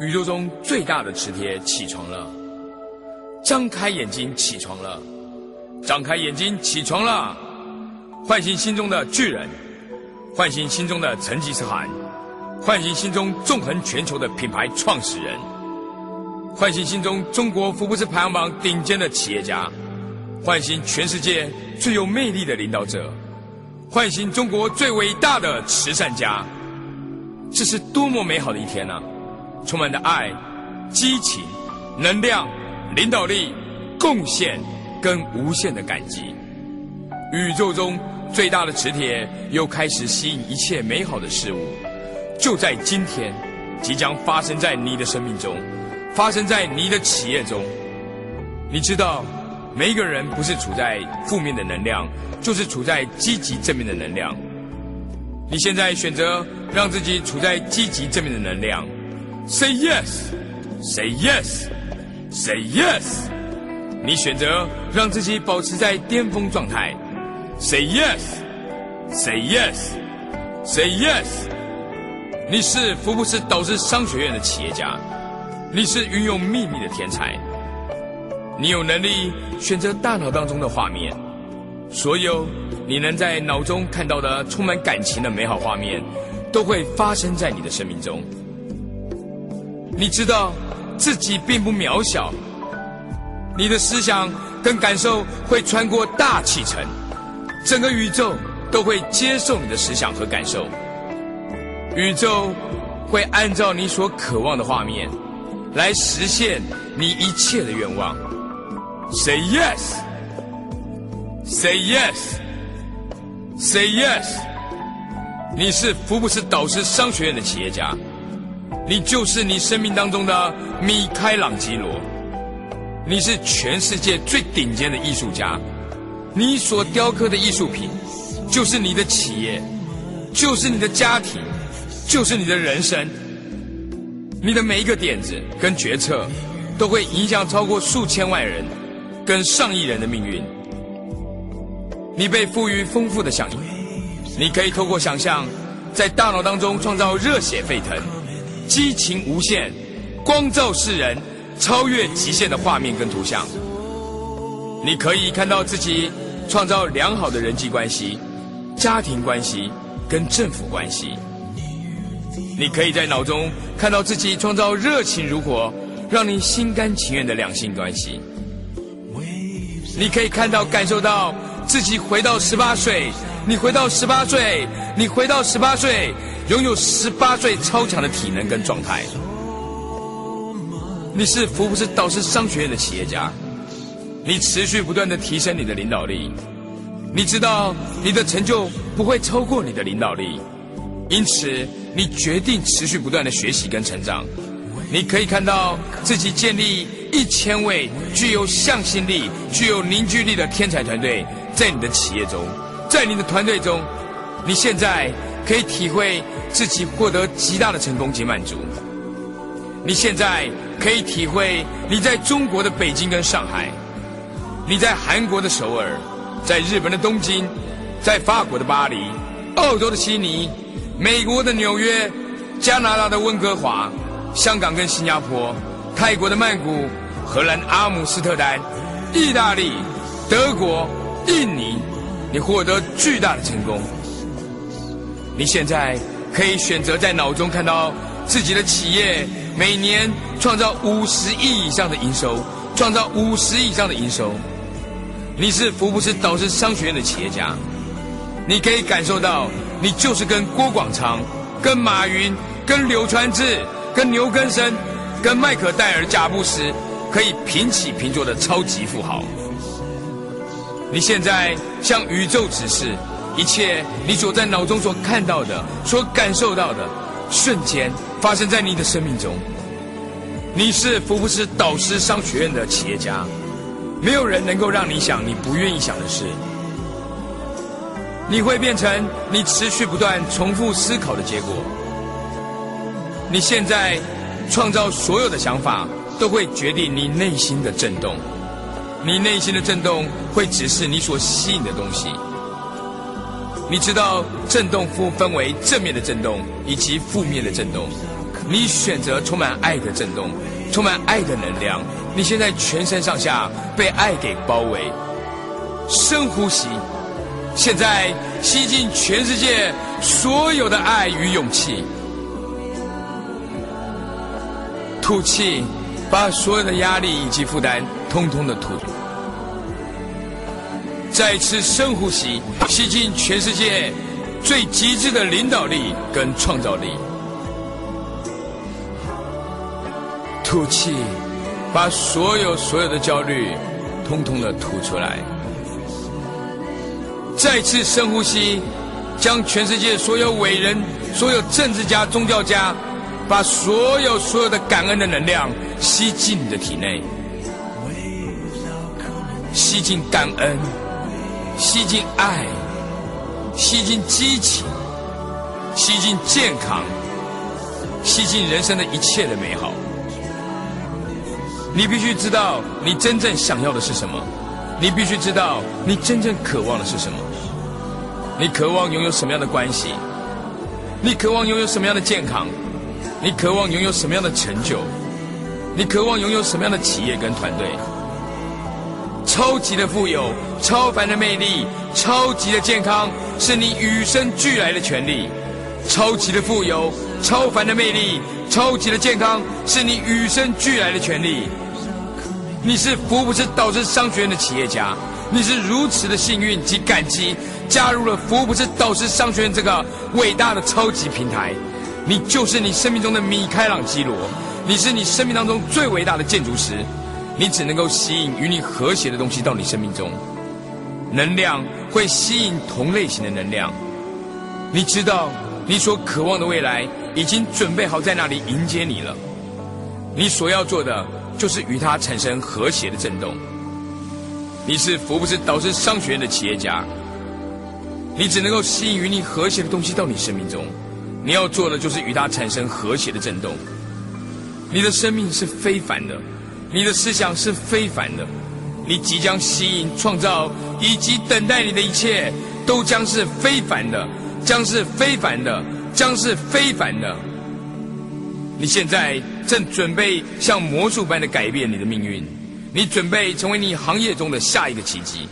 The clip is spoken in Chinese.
宇宙中最大的磁铁起床了，张开眼睛起床了，张开眼睛起床了，唤醒心中的巨人，唤醒心中的成吉思汗，唤醒心中纵横全球的品牌创始人，唤醒心中中国福布斯排行榜顶尖的企业家，唤醒全世界最有魅力的领导者，唤醒中国最伟大的慈善家，这是多么美好的一天呢！充满着爱、激情、能量、领导力、贡献跟无限的感激。宇宙中最大的磁铁又开始吸引一切美好的事物，就在今天，即将发生在你的生命中，发生在你的企业中。你知道，每一个人不是处在负面的能量，就是处在积极正面的能量。你现在选择让自己处在积极正面的能量。Say yes, say yes, say yes。你选择让自己保持在巅峰状态。Say yes, say yes, say yes。你是福布斯导师商学院的企业家，你是运用秘密的天才。你有能力选择大脑当中的画面，所有你能在脑中看到的充满感情的美好画面，都会发生在你的生命中。你知道自己并不渺小，你的思想跟感受会穿过大气层，整个宇宙都会接受你的思想和感受，宇宙会按照你所渴望的画面来实现你一切的愿望。Say yes, say yes, say yes。你是福布斯导师商学院的企业家。你就是你生命当中的米开朗基罗，你是全世界最顶尖的艺术家，你所雕刻的艺术品，就是你的企业，就是你的家庭，就是你的人生。你的每一个点子跟决策，都会影响超过数千万人，跟上亿人的命运。你被赋予丰富的想象，你可以透过想象，在大脑当中创造热血沸腾。激情无限，光照世人，超越极限的画面跟图像。你可以看到自己创造良好的人际关系、家庭关系跟政府关系。你可以在脑中看到自己创造热情如火、让你心甘情愿的两性关系。你可以看到、感受到自己回到十八岁，你回到十八岁，你回到十八岁。拥有十八岁超强的体能跟状态，你是福布斯导师商学院的企业家，你持续不断的提升你的领导力，你知道你的成就不会超过你的领导力，因此你决定持续不断的学习跟成长。你可以看到自己建立一千位具有向心力、具有凝聚力的天才团队，在你的企业中，在你的团队中，你现在。可以体会自己获得极大的成功及满足。你现在可以体会你在中国的北京跟上海，你在韩国的首尔，在日本的东京，在法国的巴黎，澳洲的悉尼，美国的纽约，加拿大的温哥华，香港跟新加坡，泰国的曼谷，荷兰阿姆斯特丹，意大利，德国，印尼，你获得巨大的成功。你现在可以选择在脑中看到自己的企业每年创造五十亿以上的营收，创造五十亿以上的营收。你是福布斯导师商学院的企业家，你可以感受到你就是跟郭广昌、跟马云、跟柳传志、跟牛根生、跟迈克戴尔、贾布斯可以平起平坐的超级富豪。你现在向宇宙指示。一切你所在脑中所看到的、所感受到的，瞬间发生在你的生命中。你是福布斯导师商学院的企业家，没有人能够让你想你不愿意想的事。你会变成你持续不断重复思考的结果。你现在创造所有的想法，都会决定你内心的震动。你内心的震动会指示你所吸引的东西。你知道震动负分为正面的震动以及负面的震动。你选择充满爱的震动，充满爱的能量。你现在全身上下被爱给包围。深呼吸，现在吸进全世界所有的爱与勇气。吐气，把所有的压力以及负担通通的吐出再次深呼吸，吸进全世界最极致的领导力跟创造力。吐气，把所有所有的焦虑通通的吐出来。再次深呼吸，将全世界所有伟人、所有政治家、宗教家，把所有所有的感恩的能量吸进你的体内，吸进感恩。吸进爱，吸进激情，吸进健康，吸进人生的一切的美好。你必须知道你真正想要的是什么，你必须知道你真正渴望的是什么。你渴望拥有什么样的关系？你渴望拥有什么样的健康？你渴望拥有什么样的成就？你渴望拥有什么样的企业跟团队？超级的富有，超凡的魅力，超级的健康，是你与生俱来的权利。超级的富有，超凡的魅力，超级的健康，是你与生俱来的权利。你是福布斯导师商学院的企业家，你是如此的幸运及感激，加入了福布斯导师商学院这个伟大的超级平台。你就是你生命中的米开朗基罗，你是你生命当中最伟大的建筑师。你只能够吸引与你和谐的东西到你生命中，能量会吸引同类型的能量。你知道，你所渴望的未来已经准备好在那里迎接你了。你所要做的就是与它产生和谐的震动。你是福布斯导师商学院的企业家，你只能够吸引与你和谐的东西到你生命中。你要做的就是与它产生和谐的震动。你的生命是非凡的。你的思想是非凡的，你即将吸引、创造以及等待你的一切，都将是非凡的，将是非凡的，将是非凡的。你现在正准备像魔术般的改变你的命运，你准备成为你行业中的下一个奇迹。